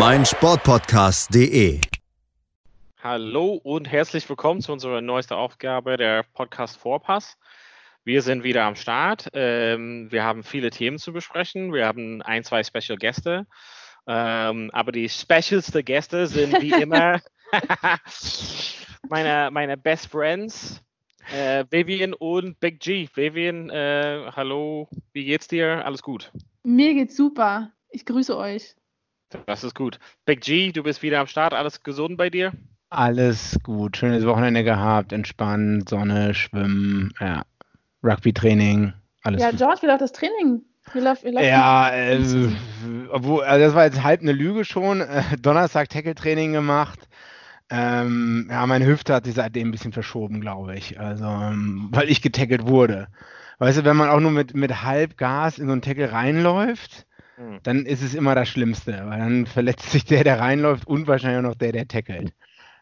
meinsportpodcast.de. Hallo und herzlich willkommen zu unserer neuesten Aufgabe der Podcast Vorpass. Wir sind wieder am Start. Ähm, wir haben viele Themen zu besprechen. Wir haben ein, zwei Special Gäste. Ähm, aber die specialste Gäste sind wie immer meine, meine Best Friends, äh, Vivian und Big G. Vivian, äh, hallo, wie geht's dir? Alles gut? Mir geht's super. Ich grüße euch. Das ist gut. Big G, du bist wieder am Start. Alles gesund bei dir? Alles gut. Schönes Wochenende gehabt. Entspannt, Sonne, Schwimmen, ja. Rugby-Training. Alles ja, gut. George, wie läuft das Training? Wie läuft, wie läuft Ja, also, obwohl, also das war jetzt halb eine Lüge schon. Äh, Donnerstag Tackle-Training gemacht. Ähm, ja, meine Hüfte hat sich seitdem ein bisschen verschoben, glaube ich. Also, ähm, weil ich getackelt wurde. Weißt du, wenn man auch nur mit, mit halb Gas in so einen Tackle reinläuft, Hm. dann ist es immer das Schlimmste, weil dann verletzt sich der, der reinläuft und wahrscheinlich auch noch der, der tackelt.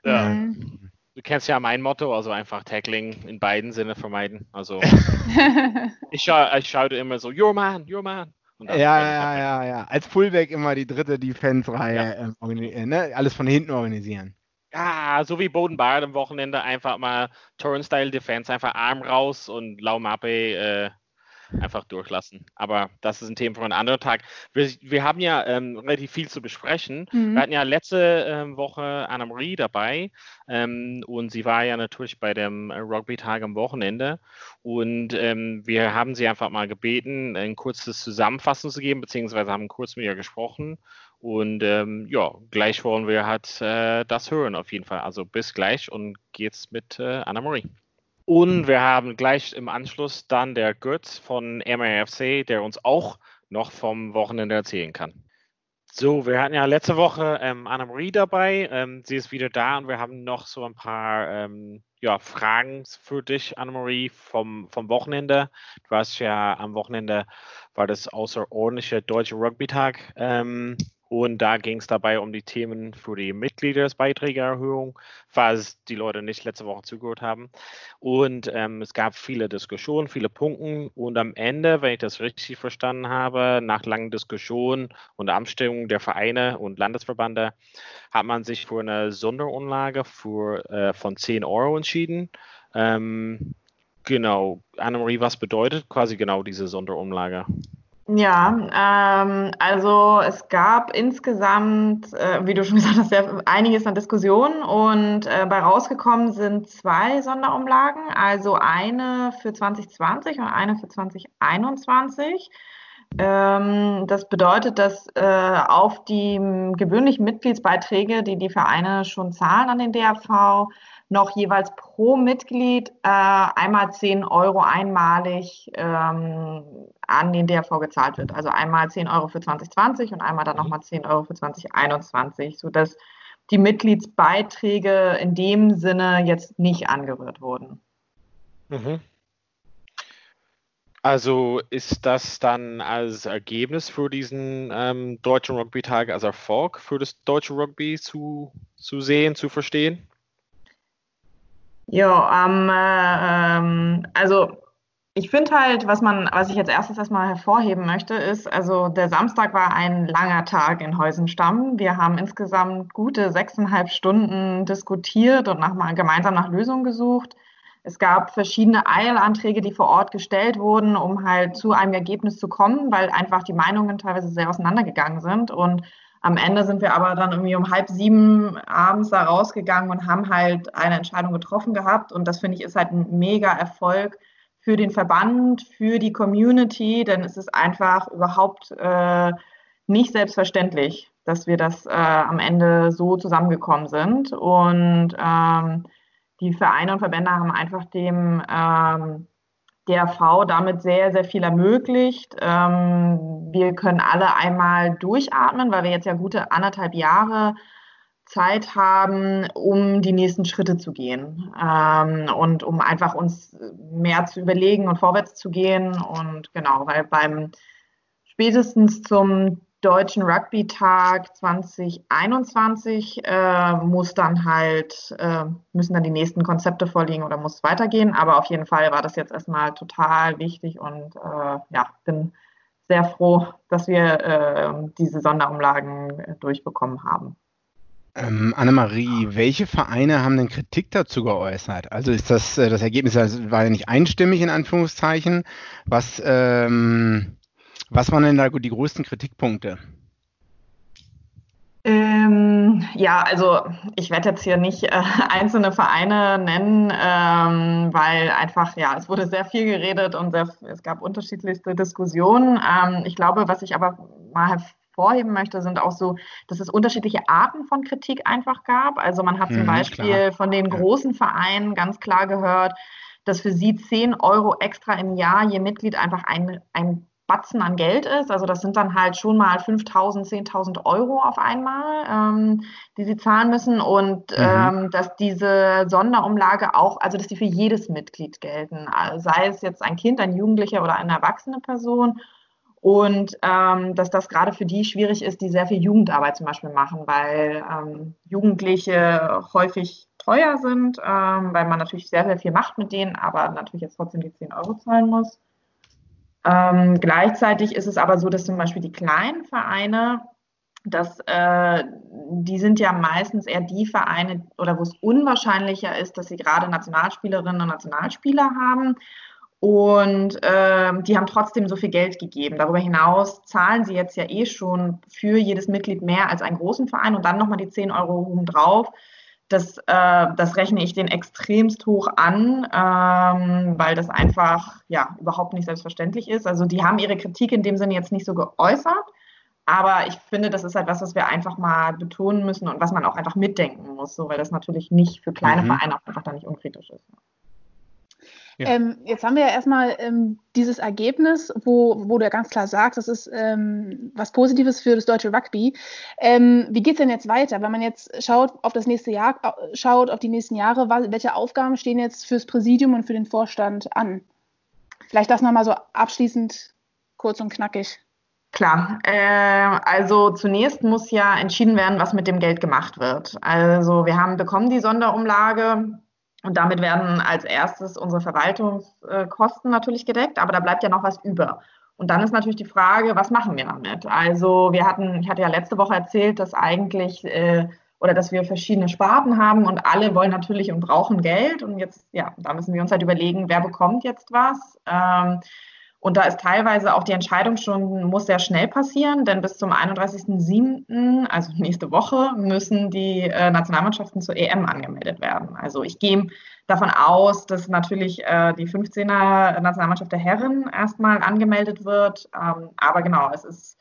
Ja. Mhm. Du kennst ja mein Motto, also einfach Tackling in beiden Sinne vermeiden. Also ich, scha ich schaue immer so, your man, your man. Und Ja, ja, ja, ja. Als Fullback immer die dritte Defense-Reihe, Ja. ähm, äh, ne? alles von hinten organisieren. Ja, so wie Boden Bard am Wochenende einfach mal Turnstyle Defense, einfach Arm raus und Laumappe äh, einfach durchlassen. Aber das ist ein Thema für einen anderen Tag. Wir, wir haben ja ähm, relativ viel zu besprechen. Mhm. Wir hatten ja letzte ähm, Woche Anna-Marie dabei ähm, und sie war ja natürlich bei dem Rugby-Tag am Wochenende und ähm, wir haben sie einfach mal gebeten, ein kurzes Zusammenfassung zu geben, beziehungsweise haben kurz mit ihr gesprochen und ähm, ja, gleich wollen wir halt äh, das hören auf jeden Fall. Also bis gleich und geht's mit äh, Anna-Marie. Und wir haben gleich im Anschluss dann der Götz von MRFC, der uns auch noch vom Wochenende erzählen kann. So, wir hatten ja letzte Woche ähm, Anna-Marie dabei. Ähm, sie ist wieder da und wir haben noch so ein paar ähm, ja, Fragen für dich, Anna-Marie, vom, vom Wochenende. Du hast ja am Wochenende, war das außerordentliche Deutsche Rugby-Tag. Ähm, und da ging es dabei um die Themen für die Mitgliederbeiträgeerhöhung, falls die Leute nicht letzte Woche zugehört haben. Und ähm, es gab viele Diskussionen, viele Punkte. Und am Ende, wenn ich das richtig verstanden habe, nach langen Diskussionen und Abstimmungen der Vereine und Landesverbände, hat man sich für eine Sonderumlage für, äh, von 10 Euro entschieden. Ähm, genau, Annemarie, was bedeutet quasi genau diese Sonderumlage? Ja, ähm, also es gab insgesamt, äh, wie du schon gesagt hast, sehr einiges an Diskussionen und äh, bei rausgekommen sind zwei Sonderumlagen, also eine für 2020 und eine für 2021. Ähm, das bedeutet, dass äh, auf die gewöhnlichen Mitgliedsbeiträge, die die Vereine schon zahlen an den DRV, noch jeweils pro Mitglied äh, einmal 10 Euro einmalig ähm, an den DRV gezahlt wird. Also einmal 10 Euro für 2020 und einmal dann nochmal 10 Euro für 2021, sodass die Mitgliedsbeiträge in dem Sinne jetzt nicht angerührt wurden. Mhm. Also ist das dann als Ergebnis für diesen ähm, deutschen Rugby-Tag als Erfolg für das deutsche Rugby zu, zu sehen, zu verstehen? Ja, ähm, äh, ähm, also ich finde halt, was man, was ich jetzt erstes erstmal hervorheben möchte, ist, also der Samstag war ein langer Tag in Heusenstamm. Wir haben insgesamt gute sechseinhalb Stunden diskutiert und nach, gemeinsam nach Lösungen gesucht. Es gab verschiedene Eilanträge, die vor Ort gestellt wurden, um halt zu einem Ergebnis zu kommen, weil einfach die Meinungen teilweise sehr auseinandergegangen sind. Und Am Ende sind wir aber dann irgendwie um halb sieben abends da rausgegangen und haben halt eine Entscheidung getroffen gehabt. Und das finde ich ist halt ein mega Erfolg für den Verband, für die Community, denn es ist einfach überhaupt äh, nicht selbstverständlich, dass wir das äh, am Ende so zusammengekommen sind. Und ähm, die Vereine und Verbände haben einfach dem ähm, DRV damit sehr, sehr viel ermöglicht. Ähm, wir können alle einmal durchatmen, weil wir jetzt ja gute anderthalb Jahre Zeit haben, um die nächsten Schritte zu gehen ähm, und um einfach uns mehr zu überlegen und vorwärts zu gehen. Und genau, weil beim spätestens zum Deutschen Rugby-Tag 2021 äh, muss dann halt, äh, müssen dann die nächsten Konzepte vorliegen oder muss weitergehen. Aber auf jeden Fall war das jetzt erstmal total wichtig und äh, ja, bin sehr froh, dass wir äh, diese Sonderumlagen durchbekommen haben. Ähm, Annemarie, welche Vereine haben denn Kritik dazu geäußert? Also ist das, äh, das Ergebnis also war ja nicht einstimmig in Anführungszeichen. Was, ähm, was waren denn da die größten Kritikpunkte? Ähm, ja, also ich werde jetzt hier nicht äh, einzelne Vereine nennen, ähm, weil einfach, ja, es wurde sehr viel geredet und sehr, es gab unterschiedlichste Diskussionen. Ähm, ich glaube, was ich aber mal hervorheben möchte, sind auch so, dass es unterschiedliche Arten von Kritik einfach gab. Also man hat zum mhm, Beispiel klar. von den großen Vereinen ganz klar gehört, dass für sie 10 Euro extra im Jahr je Mitglied einfach ein, ein Batzen an Geld ist. Also das sind dann halt schon mal 5.000, 10.000 Euro auf einmal, ähm, die sie zahlen müssen. Und mhm. ähm, dass diese Sonderumlage auch, also dass die für jedes Mitglied gelten, also sei es jetzt ein Kind, ein Jugendlicher oder eine erwachsene Person. Und ähm, dass das gerade für die schwierig ist, die sehr viel Jugendarbeit zum Beispiel machen, weil ähm, Jugendliche häufig teuer sind, ähm, weil man natürlich sehr, sehr viel macht mit denen, aber natürlich jetzt trotzdem die 10 Euro zahlen muss. Ähm, gleichzeitig ist es aber so, dass zum Beispiel die kleinen Vereine, dass, äh, die sind ja meistens eher die Vereine oder wo es unwahrscheinlicher ist, dass sie gerade Nationalspielerinnen und Nationalspieler haben. Und äh, die haben trotzdem so viel Geld gegeben. Darüber hinaus zahlen sie jetzt ja eh schon für jedes Mitglied mehr als einen großen Verein und dann nochmal die 10 Euro oben drauf das, äh, das rechne ich den extremst hoch an, ähm, weil das einfach ja überhaupt nicht selbstverständlich ist. Also die haben ihre Kritik in dem Sinne jetzt nicht so geäußert, aber ich finde, das ist halt was, was wir einfach mal betonen müssen und was man auch einfach mitdenken muss, so, weil das natürlich nicht für kleine mhm. Vereine auch einfach da nicht unkritisch ist. Ja. Ähm, jetzt haben wir ja erstmal ähm, dieses Ergebnis, wo, wo du ja ganz klar sagst, das ist ähm, was Positives für das deutsche Rugby. Ähm, wie geht es denn jetzt weiter? Wenn man jetzt schaut auf das nächste Jahr, schaut auf die nächsten Jahre, welche Aufgaben stehen jetzt fürs Präsidium und für den Vorstand an? Vielleicht das nochmal so abschließend kurz und knackig. Klar, äh, also zunächst muss ja entschieden werden, was mit dem Geld gemacht wird. Also wir haben bekommen die Sonderumlage und damit werden als erstes unsere Verwaltungskosten natürlich gedeckt, aber da bleibt ja noch was über. Und dann ist natürlich die Frage, was machen wir damit? Also wir hatten, ich hatte ja letzte Woche erzählt, dass eigentlich äh, oder dass wir verschiedene Sparten haben und alle wollen natürlich und brauchen Geld. Und jetzt, ja, da müssen wir uns halt überlegen, wer bekommt jetzt was. Ähm, und da ist teilweise auch die Entscheidung schon, muss sehr schnell passieren, denn bis zum 31.07., also nächste Woche, müssen die äh, Nationalmannschaften zur EM angemeldet werden. Also ich gehe davon aus, dass natürlich äh, die 15er Nationalmannschaft der Herren erstmal angemeldet wird. Ähm, aber genau, es ist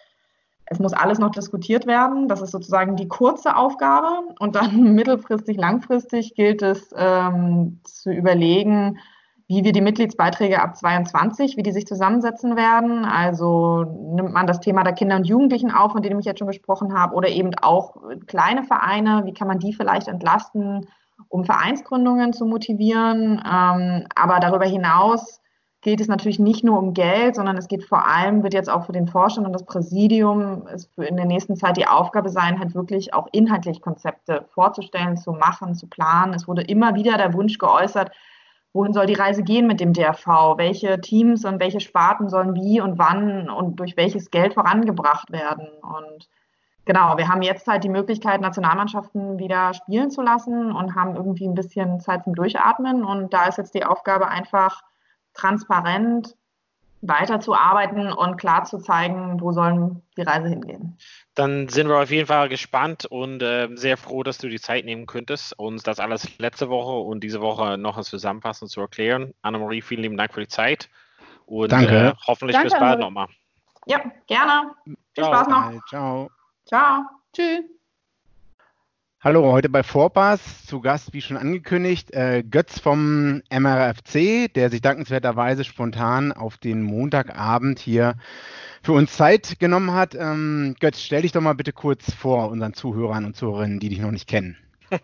es muss alles noch diskutiert werden. Das ist sozusagen die kurze Aufgabe. Und dann mittelfristig, langfristig gilt es ähm, zu überlegen, wie wir die Mitgliedsbeiträge ab 22, wie die sich zusammensetzen werden. Also nimmt man das Thema der Kinder und Jugendlichen auf, von denen ich jetzt schon gesprochen habe, oder eben auch kleine Vereine, wie kann man die vielleicht entlasten, um Vereinsgründungen zu motivieren. Ähm, aber darüber hinaus geht es natürlich nicht nur um Geld, sondern es geht vor allem, wird jetzt auch für den Vorstand und das Präsidium es in der nächsten Zeit die Aufgabe sein, halt wirklich auch inhaltlich Konzepte vorzustellen, zu machen, zu planen. Es wurde immer wieder der Wunsch geäußert, wohin soll die Reise gehen mit dem DRV? Welche Teams und welche Sparten sollen wie und wann und durch welches Geld vorangebracht werden? Und genau, wir haben jetzt halt die Möglichkeit, Nationalmannschaften wieder spielen zu lassen und haben irgendwie ein bisschen Zeit zum Durchatmen. Und da ist jetzt die Aufgabe einfach transparent weiterzuarbeiten und klar zu zeigen, wo sollen die Reise hingehen. Dann sind wir auf jeden Fall gespannt und äh, sehr froh, dass du die Zeit nehmen könntest, uns das alles letzte Woche und diese Woche noch zusammenfassen zu erklären. Annemarie, vielen lieben Dank für die Zeit und Danke. Äh, hoffentlich Danke, bis bald nochmal. Ja, gerne. Viel Ciao. Spaß noch. Ciao. Ciao. Tschüss. Hallo, heute bei Vorpass zu Gast, wie schon angekündigt, äh, Götz vom MRFC, der sich dankenswerterweise spontan auf den Montagabend hier für uns Zeit genommen hat. Ähm, Götz, stell dich doch mal bitte kurz vor unseren Zuhörern und Zuhörerinnen, die dich noch nicht kennen.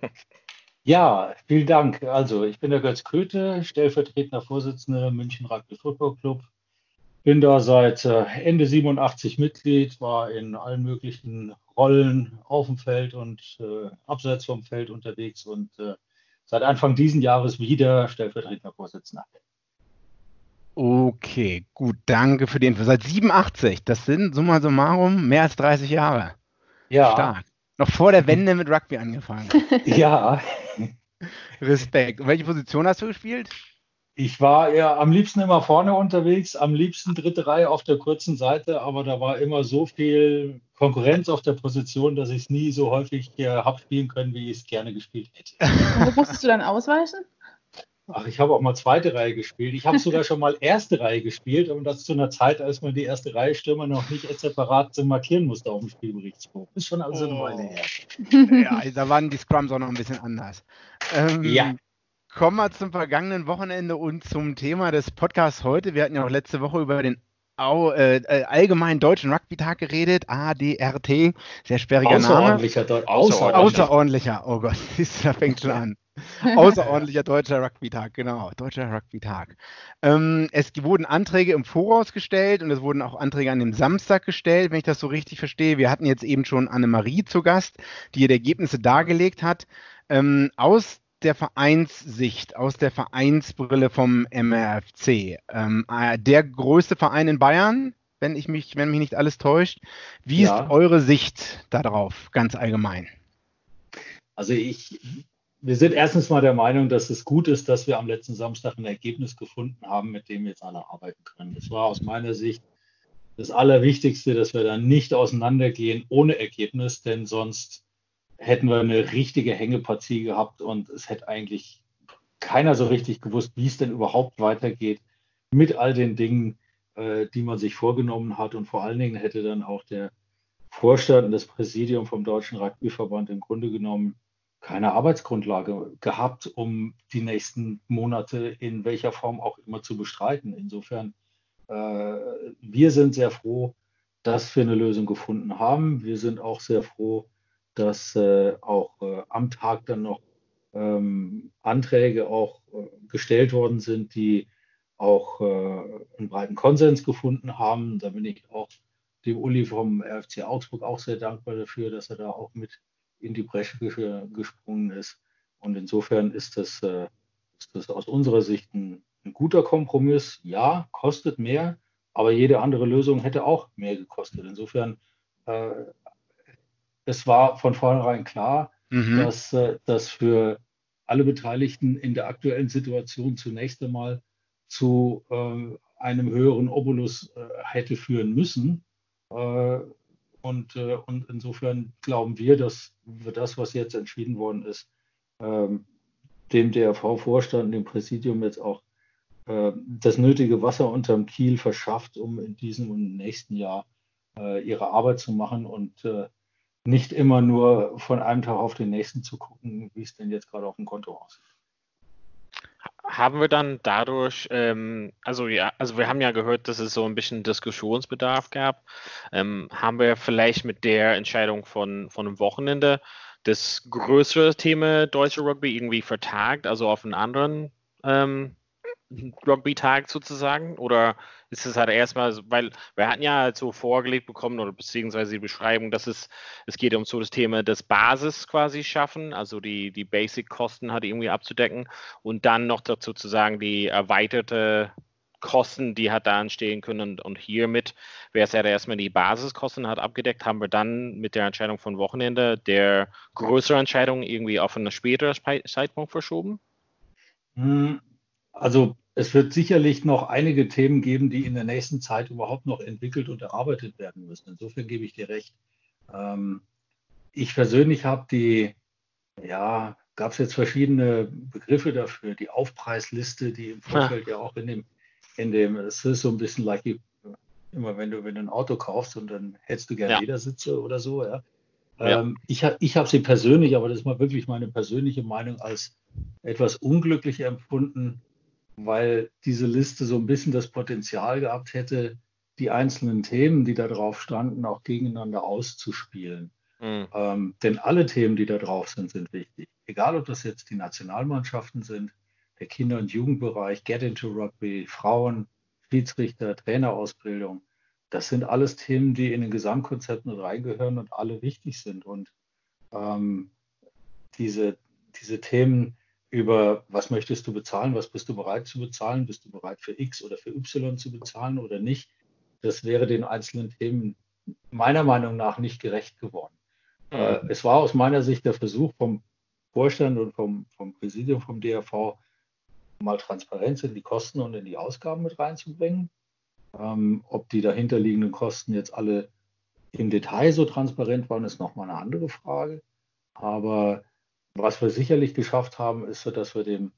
Ja, vielen Dank. Also, ich bin der Götz Köthe, stellvertretender Vorsitzender München Rugby Football Club. Bin da seit äh, Ende 87 Mitglied, war in allen möglichen Rollen auf dem Feld und äh, abseits vom Feld unterwegs und äh, seit Anfang diesen Jahres wieder stellvertretender Vorsitzender. Okay, gut, danke für die Info. Seit 87, das sind summa summarum mehr als 30 Jahre. Ja, Stark. Noch vor der Wende mit Rugby angefangen. ja. Respekt. Und welche Position hast du gespielt? Ich war ja am liebsten immer vorne unterwegs, am liebsten dritte Reihe auf der kurzen Seite, aber da war immer so viel Konkurrenz auf der Position, dass ich es nie so häufig habe spielen können, wie ich es gerne gespielt hätte. Und wo musstest du dann ausweichen? Ach, ich habe auch mal zweite Reihe gespielt. Ich habe sogar schon mal erste Reihe gespielt, und das zu einer Zeit, als man die erste Reihe Stürmer noch nicht separat markieren musste auf dem Spielberichtsbuch. Ist schon also eine Weile her. Ja, also da waren die Scrums auch noch ein bisschen anders. Ähm, Ja. Kommen wir zum vergangenen Wochenende und zum Thema des Podcasts heute. Wir hatten ja auch letzte Woche über den Au, äh, äh, allgemeinen deutschen Rugby-Tag geredet, ADRT, sehr sperriger Name. Außerordentlicher, Deu- außerordentlicher. Außerordentlicher, oh Gott, siehst du, da fängt schon an. Außerordentlicher deutscher Rugby-Tag, genau, deutscher Rugby-Tag. Ähm, es wurden Anträge im Voraus gestellt und es wurden auch Anträge an dem Samstag gestellt, wenn ich das so richtig verstehe. Wir hatten jetzt eben schon Annemarie zu Gast, die hier die Ergebnisse dargelegt hat. Ähm, aus der Vereinssicht, aus der Vereinsbrille vom MRFC, ähm, äh, der größte Verein in Bayern, wenn ich mich, wenn mich nicht alles täuscht. Wie Ja. ist eure Sicht darauf, ganz allgemein? Also ich, wir sind erstens mal der Meinung, dass es gut ist, dass wir am letzten Samstag ein Ergebnis gefunden haben, mit dem jetzt alle arbeiten können. Das war aus meiner Sicht das Allerwichtigste, dass wir dann nicht auseinandergehen ohne Ergebnis, denn sonst hätten wir eine richtige Hängepartie gehabt und es hätte eigentlich keiner so richtig gewusst, wie es denn überhaupt weitergeht mit all den Dingen, äh, die man sich vorgenommen hat. Und vor allen Dingen hätte dann auch der Vorstand und das Präsidium vom Deutschen Rugbyverband im Grunde genommen keine Arbeitsgrundlage gehabt, um die nächsten Monate in welcher Form auch immer zu bestreiten. Insofern, äh, wir sind sehr froh, dass wir eine Lösung gefunden haben. Wir sind auch sehr froh, dass äh, auch äh, am Tag dann noch ähm, Anträge auch äh, gestellt worden sind, die auch äh, einen breiten Konsens gefunden haben. Da bin ich auch dem Uli vom RFC Augsburg auch sehr dankbar dafür, dass er da auch mit in die Bresche ge- gesprungen ist. Und insofern ist das, äh, ist das aus unserer Sicht ein, ein guter Kompromiss. Ja, kostet mehr, aber jede andere Lösung hätte auch mehr gekostet. Insofern, äh, es war von vornherein klar, Mhm. dass äh, das für alle Beteiligten in der aktuellen Situation zunächst einmal zu äh, einem höheren Obolus äh, hätte führen müssen. Äh, und, äh, und insofern glauben wir, dass wir das, was jetzt entschieden worden ist, ähm, dem DRV-Vorstand, dem Präsidium jetzt auch äh, das nötige Wasser unterm Kiel verschafft, um in diesem und nächsten Jahr ihre Arbeit zu machen und nicht immer nur von einem Tag auf den nächsten zu gucken, wie es denn jetzt gerade auf dem Konto aussieht. Haben wir dann dadurch, ähm, also ja, also wir haben ja gehört, dass es so ein bisschen Diskussionsbedarf gab. Ähm, haben wir vielleicht mit der Entscheidung von, von einem Wochenende das größere Thema deutsche Rugby irgendwie vertagt, also auf einen anderen ähm, Rugby-Tag sozusagen? Oder ist es halt erstmal, weil wir hatten ja halt so vorgelegt bekommen oder beziehungsweise die Beschreibung, dass es, es geht um so das Thema des Basis quasi schaffen, also die, die Basic-Kosten halt irgendwie abzudecken und dann noch dazu zu sagen, die erweiterte Kosten, die halt da entstehen können und, und hiermit wäre es ja erstmal die Basiskosten hat abgedeckt, haben wir dann mit der Entscheidung von Wochenende der größere Entscheidung irgendwie auf einen späteren Zeitpunkt verschoben? Hm, Also es wird sicherlich noch einige Themen geben, die in der nächsten Zeit überhaupt noch entwickelt und erarbeitet werden müssen. Insofern gebe ich dir recht. Ähm, ich persönlich habe die, ja, gab es jetzt verschiedene Begriffe dafür, die Aufpreisliste, die im Vorfeld ja, ja auch in dem, in dem, es ist so ein bisschen like immer wenn du, wenn du ein Auto kaufst und dann hättest du gerne ja. Ledersitze oder so, ja. ja. Ähm, ich ich habe sie persönlich, aber das ist mal wirklich meine persönliche Meinung, als etwas unglücklich empfunden, weil diese Liste so ein bisschen das Potenzial gehabt hätte, die einzelnen Themen, die da drauf standen, auch gegeneinander auszuspielen. Mhm. Ähm, denn alle Themen, die da drauf sind, sind wichtig. Egal, ob das jetzt die Nationalmannschaften sind, der Kinder- und Jugendbereich, Get into Rugby, Frauen, Schiedsrichter, Trainerausbildung. Das sind alles Themen, die in den Gesamtkonzept mit reingehören und alle wichtig sind. Und ähm, diese, diese Themen über, was möchtest du bezahlen, was bist du bereit zu bezahlen, bist du bereit für X oder für Y zu bezahlen oder nicht, das wäre den einzelnen Themen meiner Meinung nach nicht gerecht geworden. Äh, es war aus meiner Sicht der Versuch vom Vorstand und vom, vom Präsidium vom DRV, mal Transparenz in die Kosten und in die Ausgaben mit reinzubringen. Ähm, ob die dahinterliegenden Kosten jetzt alle im Detail so transparent waren, ist nochmal eine andere Frage. Aber was wir sicherlich geschafft haben, ist, dass wir dem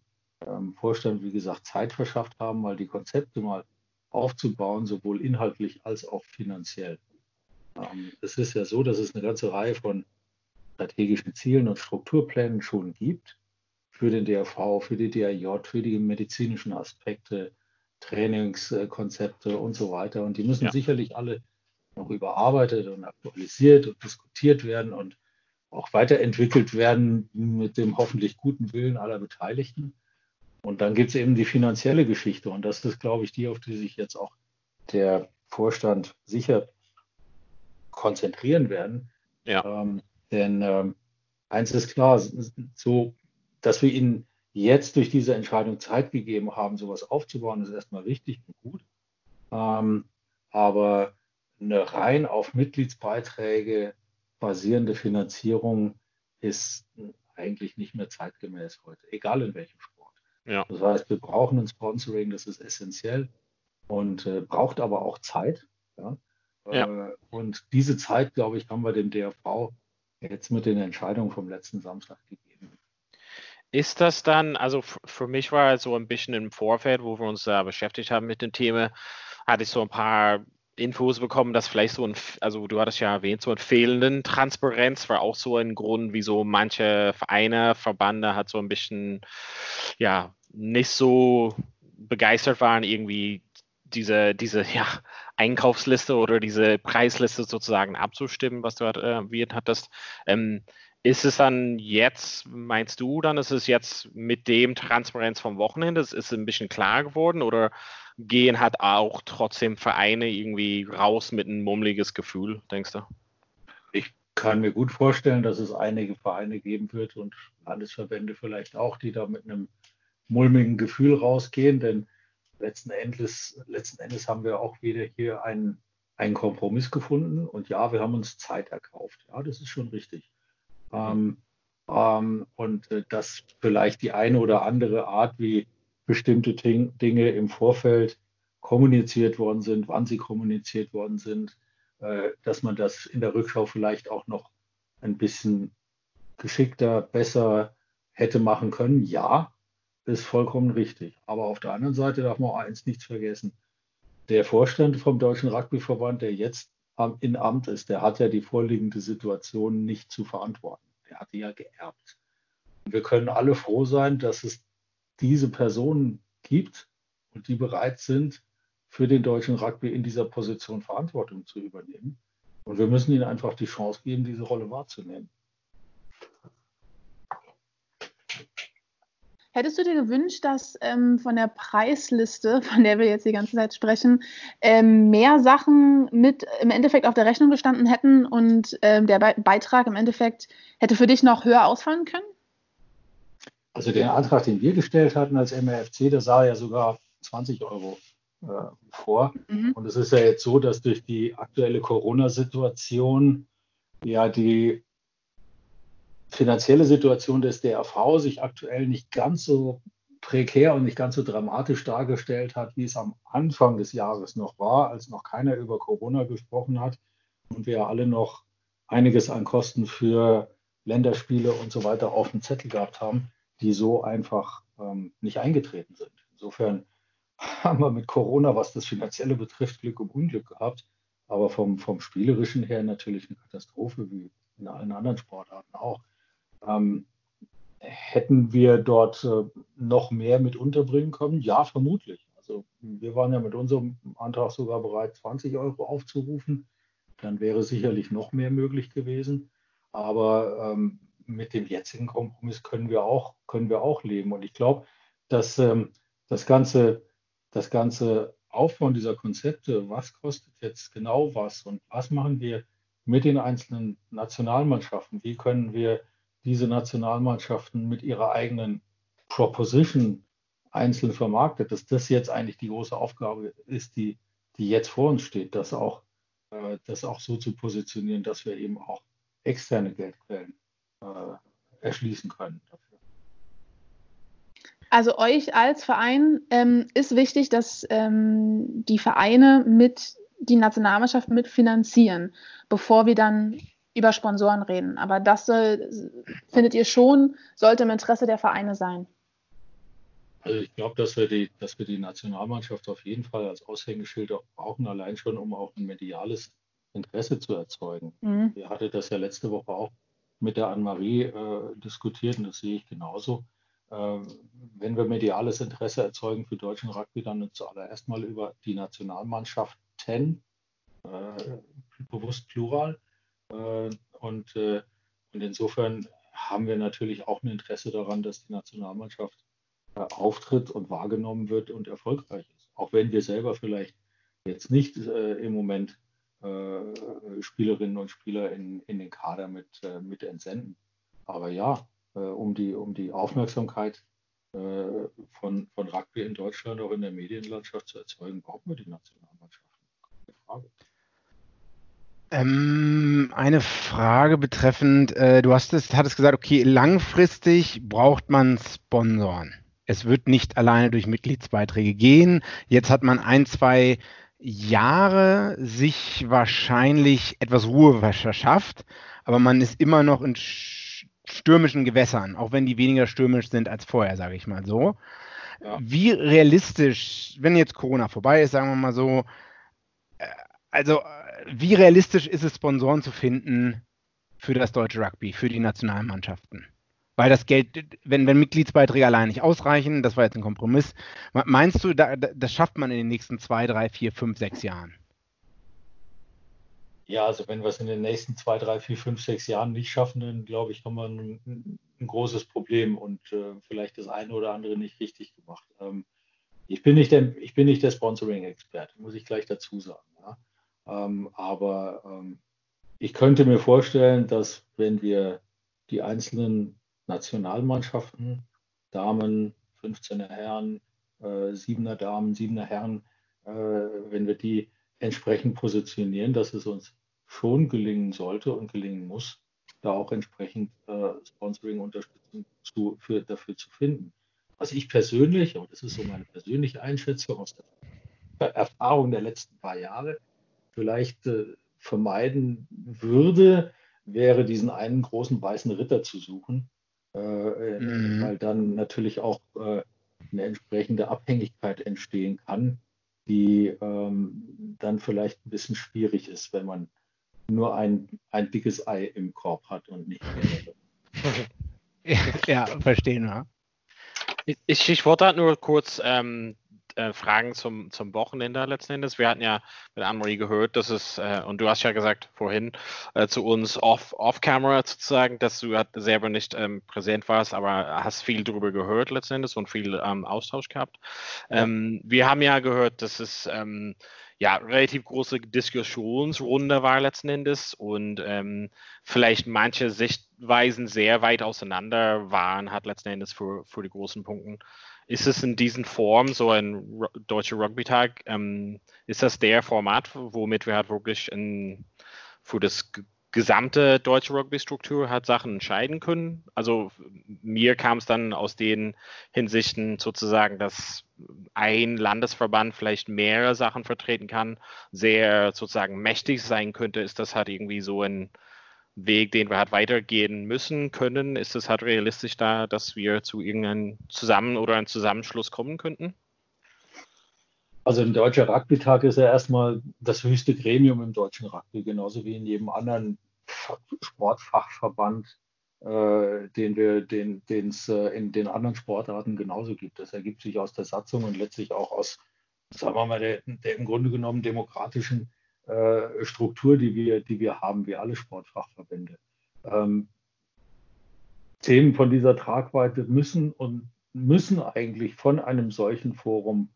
ähm, Vorstand, wie gesagt, Zeit verschafft haben, mal die Konzepte mal aufzubauen, sowohl inhaltlich als auch finanziell. Ähm, es ist ja so, dass es eine ganze Reihe von strategischen Zielen und Strukturplänen schon gibt für den DRV, für die DRJ, für die medizinischen Aspekte, Trainingskonzepte und so weiter. Und die müssen ja. sicherlich alle noch überarbeitet und aktualisiert und diskutiert werden und auch weiterentwickelt werden mit dem hoffentlich guten Willen aller Beteiligten. Und dann gibt es eben die finanzielle Geschichte. Und das ist, glaube ich, die, auf die sich jetzt auch der Vorstand sicher konzentrieren werden. Ja. Ähm, denn ähm, eins ist klar, so, dass wir ihnen jetzt durch diese Entscheidung Zeit gegeben haben, sowas aufzubauen, ist erstmal wichtig und gut. Ähm, aber eine rein auf Mitgliedsbeiträge basierende Finanzierung ist eigentlich nicht mehr zeitgemäß heute, egal in welchem Sport. Ja. Das heißt, wir brauchen ein Sponsoring, das ist essentiell und äh, braucht aber auch Zeit. Ja? Ja. Äh, und diese Zeit, glaube ich, haben wir dem DRV jetzt mit den Entscheidungen vom letzten Samstag gegeben. Ist das dann, also für mich war es so ein bisschen im Vorfeld, wo wir uns da beschäftigt haben mit dem Thema, hatte ich so ein paar Infos bekommen, dass vielleicht so ein, also du hattest ja erwähnt, so ein fehlenden Transparenz war auch so ein Grund, wieso manche Vereine, Verbande hat so ein bisschen, ja, nicht so begeistert waren, irgendwie diese, diese, ja, Einkaufsliste oder diese Preisliste sozusagen abzustimmen, was du erwähnt hattest. Ähm, ist es dann jetzt, meinst du dann, ist es jetzt mit dem Transparenz vom Wochenende, ist es ein bisschen klar geworden oder gehen hat auch trotzdem Vereine irgendwie raus mit ein mummeliges Gefühl, denkst du? Ich kann mir gut vorstellen, dass es einige Vereine geben wird und Landesverbände vielleicht auch, die da mit einem mulmigen Gefühl rausgehen, denn letzten Endes, letzten Endes haben wir auch wieder hier einen, einen Kompromiss gefunden. Und ja, wir haben uns Zeit erkauft. Ja, das ist schon richtig. Ähm, ähm, und äh, dass vielleicht die eine oder andere Art, wie bestimmte Dinge im Vorfeld kommuniziert worden sind, wann sie kommuniziert worden sind, äh, dass man das in der Rückschau vielleicht auch noch ein bisschen geschickter, besser hätte machen können. Ja, ist vollkommen richtig. Aber auf der anderen Seite darf man auch eins nichts vergessen. Der Vorstand vom Deutschen Rugbyverband, der jetzt in Amt ist, der hat ja die vorliegende Situation nicht zu verantworten. Der hat die ja geerbt. Und wir können alle froh sein, dass es diese Personen gibt und die bereit sind, für den deutschen Rugby in dieser Position Verantwortung zu übernehmen. Und wir müssen ihnen einfach die Chance geben, diese Rolle wahrzunehmen. Hättest du dir gewünscht, dass ähm, von der Preisliste, von der wir jetzt die ganze Zeit sprechen, ähm, mehr Sachen mit im Endeffekt auf der Rechnung gestanden hätten und ähm, der Be Beitrag im Endeffekt hätte für dich noch höher ausfallen können? Also den Antrag, den wir gestellt hatten als MRFC, der sah ja sogar 20 Euro äh, vor. Mhm. Und es ist ja jetzt so, dass durch die aktuelle Corona-Situation ja die finanzielle Situation des DRV sich aktuell nicht ganz so prekär und nicht ganz so dramatisch dargestellt hat, wie es am Anfang des Jahres noch war, als noch keiner über Corona gesprochen hat und wir alle noch einiges an Kosten für Länderspiele und so weiter auf dem Zettel gehabt haben, die so einfach ähm, nicht eingetreten sind. Insofern haben wir mit Corona, was das Finanzielle betrifft, Glück und Unglück gehabt, aber vom, vom Spielerischen her natürlich eine Katastrophe, wie in allen anderen Sportarten auch. Ähm, hätten wir dort äh, noch mehr mit unterbringen können? Ja, vermutlich. Also wir waren ja mit unserem Antrag sogar bereit, 20 Euro aufzurufen. Dann wäre sicherlich noch mehr möglich gewesen. Aber ähm, mit dem jetzigen Kompromiss können wir auch, können wir auch leben. Und ich glaube, dass ähm, das ganze, das ganze Aufbauen dieser Konzepte, was kostet jetzt genau was und was machen wir mit den einzelnen Nationalmannschaften, wie können wir diese Nationalmannschaften mit ihrer eigenen Proposition einzeln vermarktet, dass das jetzt eigentlich die große Aufgabe ist, die, die jetzt vor uns steht, das auch, äh, das auch so zu positionieren, dass wir eben auch externe Geldquellen äh, erschließen können. Also euch als Verein ähm, ist wichtig, dass ähm, die Vereine mit die Nationalmannschaft mitfinanzieren, bevor wir dann über Sponsoren reden. Aber das soll, findet ihr schon, sollte im Interesse der Vereine sein. Also ich glaube, dass wir die, dass wir die Nationalmannschaft auf jeden Fall als Aushängeschild auch brauchen, allein schon, um auch ein mediales Interesse zu erzeugen. Mhm. Wir hatten das ja letzte Woche auch mit der Anne-Marie äh, diskutiert und das sehe ich genauso. Äh, wenn wir mediales Interesse erzeugen für deutschen Rugby, dann zuallererst mal über die Nationalmannschaften, äh, bewusst plural. Äh, und, äh, und insofern haben wir natürlich auch ein Interesse daran, dass die Nationalmannschaft äh, auftritt und wahrgenommen wird und erfolgreich ist. Auch wenn wir selber vielleicht jetzt nicht im Moment Spielerinnen und Spieler in, in den Kader mit, mit entsenden. Aber ja, um, die, um die Aufmerksamkeit von, von Rugby in Deutschland auch in der Medienlandschaft zu erzeugen, brauchen wir die Nationalmannschaften. Keine Frage. Ähm, eine Frage betreffend, äh, du hast es, hattest gesagt, okay, langfristig braucht man Sponsoren. Es wird nicht alleine durch Mitgliedsbeiträge gehen. Jetzt hat man ein, zwei Jahre sich wahrscheinlich etwas Ruhe verschafft, aber man ist immer noch in stürmischen Gewässern, auch wenn die weniger stürmisch sind als vorher, sage ich mal so. Ja. Wie realistisch, wenn jetzt Corona vorbei ist, sagen wir mal so, äh, also wie realistisch ist es, Sponsoren zu finden für das deutsche Rugby, für die Nationalmannschaften? Weil das Geld, wenn, wenn Mitgliedsbeiträge allein nicht ausreichen, das war jetzt ein Kompromiss, meinst du, da, das schafft man in den nächsten zwei, drei, vier, fünf, sechs Jahren? Ja, also wenn wir es in den nächsten zwei, drei, vier, fünf, sechs Jahren nicht schaffen, dann glaube ich, haben wir ein, ein großes Problem und äh, vielleicht das eine oder andere nicht richtig gemacht. Ähm, ich bin nicht der, ich bin nicht der Sponsoring-Experte, muss ich gleich dazu sagen. Ja. Ähm, aber ähm, ich könnte mir vorstellen, dass wenn wir die einzelnen Nationalmannschaften, Damen, 15er Herren, äh, 7er Damen, 7er Herren, äh, wenn wir die entsprechend positionieren, dass es uns schon gelingen sollte und gelingen muss, da auch entsprechend äh, Sponsoring-Unterstützung zu, für, dafür zu finden. Was ich persönlich, und das ist so meine persönliche Einschätzung aus der Erfahrung der letzten paar Jahre, vielleicht äh, vermeiden würde, wäre diesen einen großen weißen Ritter zu suchen, äh, äh, mhm. weil dann natürlich auch äh, eine entsprechende Abhängigkeit entstehen kann, die ähm, dann vielleicht ein bisschen schwierig ist, wenn man nur ein, ein dickes Ei im Korb hat und nicht mehrere. ja, verstehen wir. Ich, ich wollte halt nur kurz ähm, äh, Fragen zum, zum Wochenende letzten Endes. Wir hatten ja mit Anne-Marie gehört, dass es, äh, und du hast ja gesagt vorhin äh, zu uns off, off-camera sozusagen, dass du halt selber nicht ähm, präsent warst, aber hast viel darüber gehört letzten Endes und viel ähm, Austausch gehabt. Ähm, wir haben ja gehört, dass es ähm, ja, relativ große Diskussionsrunde war letzten Endes und ähm, vielleicht manche Sichtweisen sehr weit auseinander waren, hat letzten Endes für, für die großen Punkten. Ist es in diesen Form, so ein deutscher Rugby-Tag, ähm, ist das der Format, womit wir halt wirklich in, für das gesamte deutsche Rugby-Struktur hat Sachen entscheiden können. Also mir kam es dann aus den Hinsichten sozusagen, dass ein Landesverband vielleicht mehrere Sachen vertreten kann, sehr sozusagen mächtig sein könnte, ist das halt irgendwie so ein Weg, den wir halt weitergehen müssen können. Ist es halt realistisch da, dass wir zu irgendeinem Zusammen- oder einem Zusammenschluss kommen könnten? Also ein deutscher Rugby-Tag ist ja erstmal das höchste Gremium im deutschen Rugby, genauso wie in jedem anderen Sportfachverband, äh, den wir, den es äh, in den anderen Sportarten genauso gibt. Das ergibt sich aus der Satzung und letztlich auch aus, sagen wir mal, der, der im Grunde genommen demokratischen äh, Struktur, die wir, die wir haben, wie alle Sportfachverbände. Ähm, Themen von dieser Tragweite müssen und müssen eigentlich von einem solchen Forum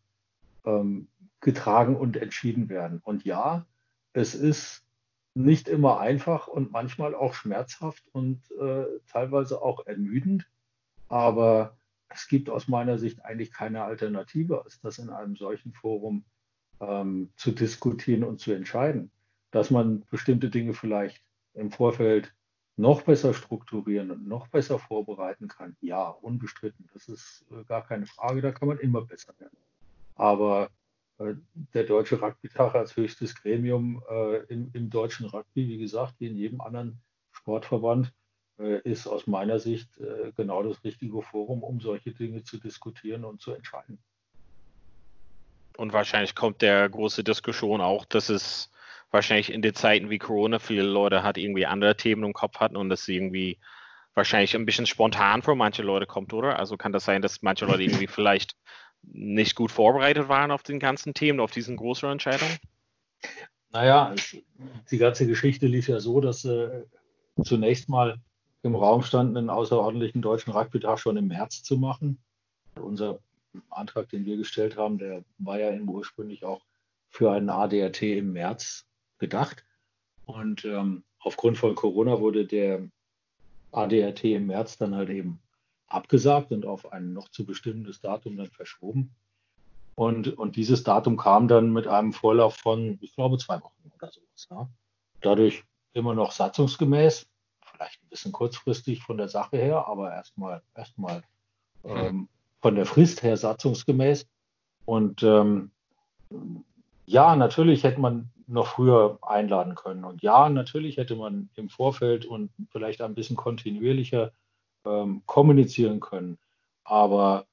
ähm, getragen und entschieden werden. Und ja, es ist nicht immer einfach und manchmal auch schmerzhaft und äh, teilweise auch ermüdend. Aber es gibt aus meiner Sicht eigentlich keine Alternative, als das in einem solchen Forum ähm, zu diskutieren und zu entscheiden. Dass man bestimmte Dinge vielleicht im Vorfeld noch besser strukturieren und noch besser vorbereiten kann, ja, unbestritten. Das ist äh, gar keine Frage, da kann man immer besser werden. Aber äh, der Deutsche Rugby-Tag als höchstes Gremium äh, im, im, deutschen Rugby, wie gesagt, wie in jedem anderen Sportverband, äh, ist aus meiner Sicht genau das richtige Forum, um solche Dinge zu diskutieren und zu entscheiden. Und wahrscheinlich kommt der große Diskussion auch, dass es wahrscheinlich in den Zeiten wie Corona viele Leute hat irgendwie andere Themen im Kopf hatten und das irgendwie wahrscheinlich ein bisschen spontan für manche Leute kommt, oder? Also kann das sein, dass manche Leute irgendwie vielleicht nicht gut vorbereitet waren auf den ganzen Themen, auf diesen großen Entscheidungen? Naja, die ganze Geschichte lief ja so, dass äh, zunächst mal im Raum stand, einen außerordentlichen deutschen Rugby-Tag schon im März zu machen. Unser Antrag, den wir gestellt haben, der war ja ursprünglich auch für einen ADRT im März gedacht. Und ähm, aufgrund von Corona wurde der ADRT im März dann halt eben abgesagt und auf ein noch zu bestimmendes Datum dann verschoben. Und, und dieses Datum kam dann mit einem Vorlauf von, ich glaube, zwei Wochen oder sowas. Ja. Dadurch immer noch satzungsgemäß, vielleicht ein bisschen kurzfristig von der Sache her, aber erstmal erstmal ähm, von der Frist her satzungsgemäß. Und ähm, ja, natürlich hätte man noch früher einladen können. Und ja, natürlich hätte man im Vorfeld und vielleicht ein bisschen kontinuierlicher ähm, kommunizieren können. Aber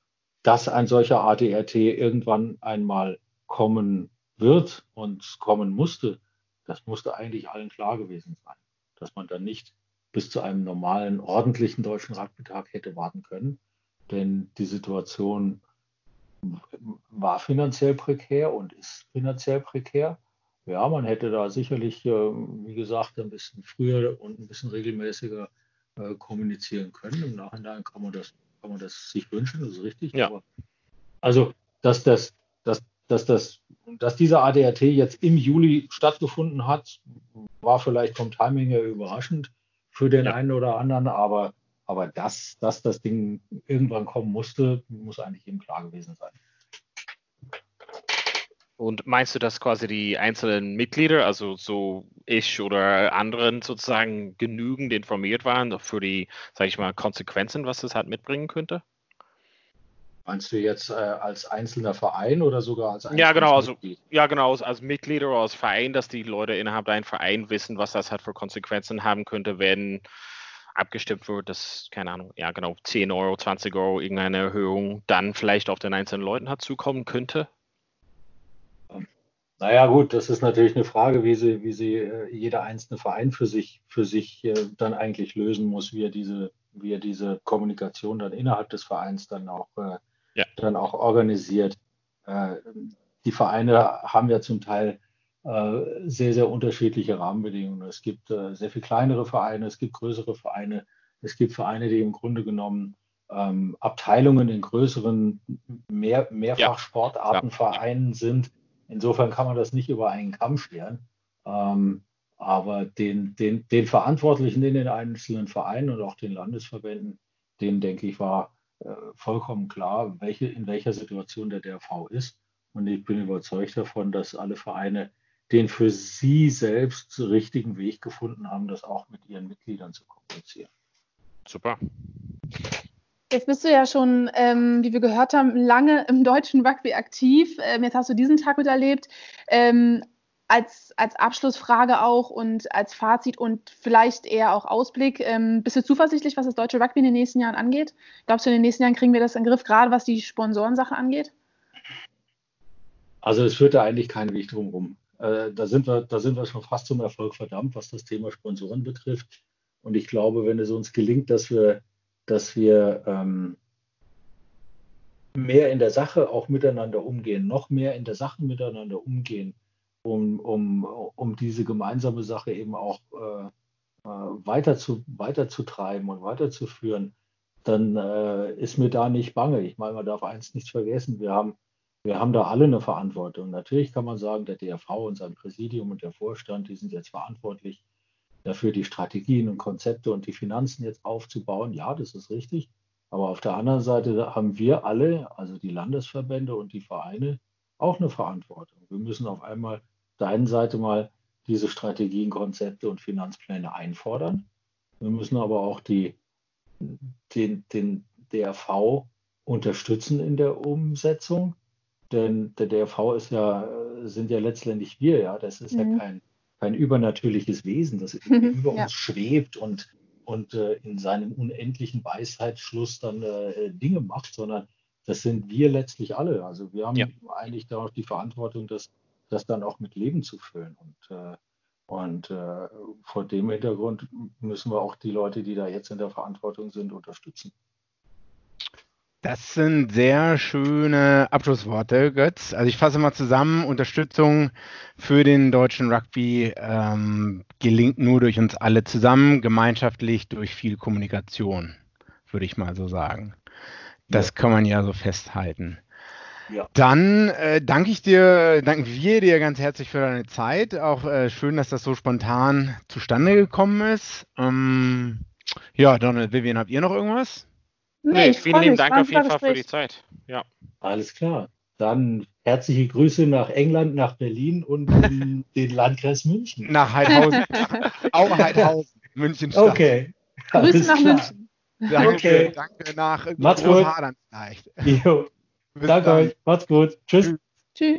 dass ein solcher ADRT irgendwann einmal kommen wird und kommen musste, das musste eigentlich allen klar gewesen sein. Dass man dann nicht bis zu einem normalen, ordentlichen deutschen Radmittag hätte warten können. Denn die Situation war finanziell prekär und ist finanziell prekär. Ja, man hätte da sicherlich, ähm, wie gesagt, ein bisschen früher und ein bisschen regelmäßiger äh, kommunizieren können. Im Nachhinein kann man das, kann man das sich wünschen, das ist richtig. Ja. Aber, also, dass das, dass, dass das, dass dieser ADRT jetzt im Juli stattgefunden hat, war vielleicht vom Timing her überraschend für den ja. einen oder anderen, aber, aber dass, dass das Ding irgendwann kommen musste, muss eigentlich eben klar gewesen sein. Und meinst du, dass quasi die einzelnen Mitglieder, also so ich oder anderen sozusagen genügend informiert waren für die, sage ich mal, Konsequenzen, was das halt mitbringen könnte? Meinst du jetzt äh, als einzelner Verein oder sogar als einzelner Ja, genau, also, ja, genau, als Mitglied oder als Verein, dass die Leute innerhalb deinem Verein wissen, was das halt für Konsequenzen haben könnte, wenn abgestimmt wird, dass, keine Ahnung, ja genau, 10 Euro, 20 Euro irgendeine Erhöhung dann vielleicht auf den einzelnen Leuten hat zukommen könnte? Naja, gut, das ist natürlich eine Frage, wie sie, wie sie äh, jeder einzelne Verein für sich, für sich äh, dann eigentlich lösen muss, wie er diese, wie er diese Kommunikation dann innerhalb des Vereins dann auch, äh, ja. dann auch organisiert. Äh, die Vereine haben ja zum Teil sehr, sehr unterschiedliche Rahmenbedingungen. Es gibt äh, sehr viel kleinere Vereine, es gibt größere Vereine, es gibt Vereine, die im Grunde genommen ähm, Abteilungen in größeren Mehr, Mehrfachsportartenvereinen ja. sind Insofern kann man das nicht über einen Kamm scheren. Ähm, aber den, den, den Verantwortlichen in den einzelnen Vereinen und auch den Landesverbänden, denen denke ich, war äh, vollkommen klar, welche, in welcher Situation der DRV ist. Und ich bin überzeugt davon, dass alle Vereine den für sie selbst richtigen Weg gefunden haben, das auch mit ihren Mitgliedern zu kommunizieren. Super. Jetzt bist du ja schon, ähm, wie wir gehört haben, lange im deutschen Rugby aktiv. Ähm, jetzt hast du diesen Tag miterlebt. Ähm, als, als Abschlussfrage auch und als Fazit und vielleicht eher auch Ausblick, ähm, bist du zuversichtlich, was das deutsche Rugby in den nächsten Jahren angeht? Glaubst du, in den nächsten Jahren kriegen wir das in den Griff, gerade was die Sponsorensache angeht? Also es führt da eigentlich keinen Weg drum rum. Äh, da, sind wir, da sind wir schon fast zum Erfolg verdammt, was das Thema Sponsoren betrifft. Und ich glaube, wenn es uns gelingt, dass wir, dass wir ähm, mehr in der Sache auch miteinander umgehen, noch mehr in der Sache miteinander umgehen, um, um, um diese gemeinsame Sache eben auch äh, äh, weiter, zu, treiben und weiterzuführen, dann äh, ist mir da nicht bange. Ich meine, man darf eins nicht vergessen, wir haben, wir haben da alle eine Verantwortung. Natürlich kann man sagen, der DRV und sein Präsidium und der Vorstand, die sind jetzt verantwortlich dafür, die Strategien und Konzepte und die Finanzen jetzt aufzubauen. Ja, das ist richtig. Aber auf der anderen Seite haben wir alle, also die Landesverbände und die Vereine, auch eine Verantwortung. Wir müssen auf einmal der einen Seite mal diese Strategien, Konzepte und Finanzpläne einfordern. Wir müssen aber auch die, den, den DRV unterstützen in der Umsetzung. Denn der DRV ist ja, sind ja letztendlich wir, ja. Das ist mhm. ja kein, kein übernatürliches Wesen, das über ja. uns schwebt und, und äh, in seinem unendlichen Weisheitsschluss dann äh, Dinge macht, sondern das sind wir letztlich alle. Also wir haben ja. eigentlich da auch die Verantwortung, dass das dann auch mit Leben zu füllen. Und, äh, und äh, vor dem Hintergrund müssen wir auch die Leute, die da jetzt in der Verantwortung sind, unterstützen. Das sind sehr schöne Abschlussworte, Götz. Also ich fasse mal zusammen, Unterstützung für den deutschen Rugby ähm, gelingt nur durch uns alle zusammen, gemeinschaftlich durch viel Kommunikation, würde ich mal so sagen. Das ja. kann man ja so festhalten. Ja. Dann äh, danke ich dir, danken wir dir ganz herzlich für deine Zeit. Auch äh, schön, dass das so spontan zustande gekommen ist. Ähm, ja, Donald, Vivian, habt ihr noch irgendwas? Nee, vielen lieben Dank auf jeden Fall für die Zeit. Ja. Alles klar. Dann herzliche Grüße nach England, nach Berlin und in den Landkreis München. Nach Heidhausen. Auch Heidhausen, München. Stadt. Okay. Grüße nach klar. München. Danke, okay. danke nach Macht's gut. Jo. Danke euch. Macht's gut. Tschüss. Tschüss.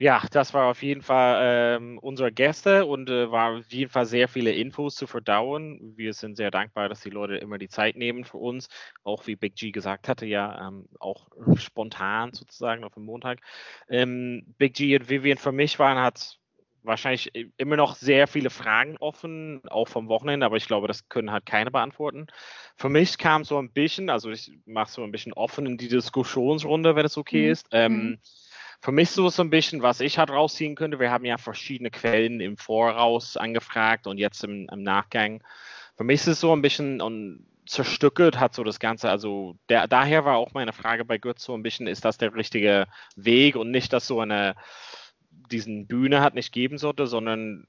Ja, das war auf jeden Fall ähm, unsere Gäste und äh, war auf jeden Fall sehr viele Infos zu verdauen. Wir sind sehr dankbar, dass die Leute immer die Zeit nehmen für uns. Auch wie Big G gesagt hatte, ja, ähm, auch spontan sozusagen auf dem Montag. Ähm, Big G und Vivian für mich waren, hat wahrscheinlich immer noch sehr viele Fragen offen, auch vom Wochenende, aber ich glaube, das können halt keine beantworten. Für mich kam so ein bisschen, also ich mache so ein bisschen offen in die Diskussionsrunde, wenn es okay mhm. ist. Ähm, mhm für mich so ein bisschen, was ich halt rausziehen könnte. Wir haben ja verschiedene Quellen im Voraus angefragt und jetzt im, im Nachgang. Für mich ist es so ein bisschen und zerstückelt hat so das Ganze. Also der, daher war auch meine Frage bei Götz so ein bisschen, ist das der richtige Weg und nicht, dass so eine diesen Bühne hat nicht geben sollte, sondern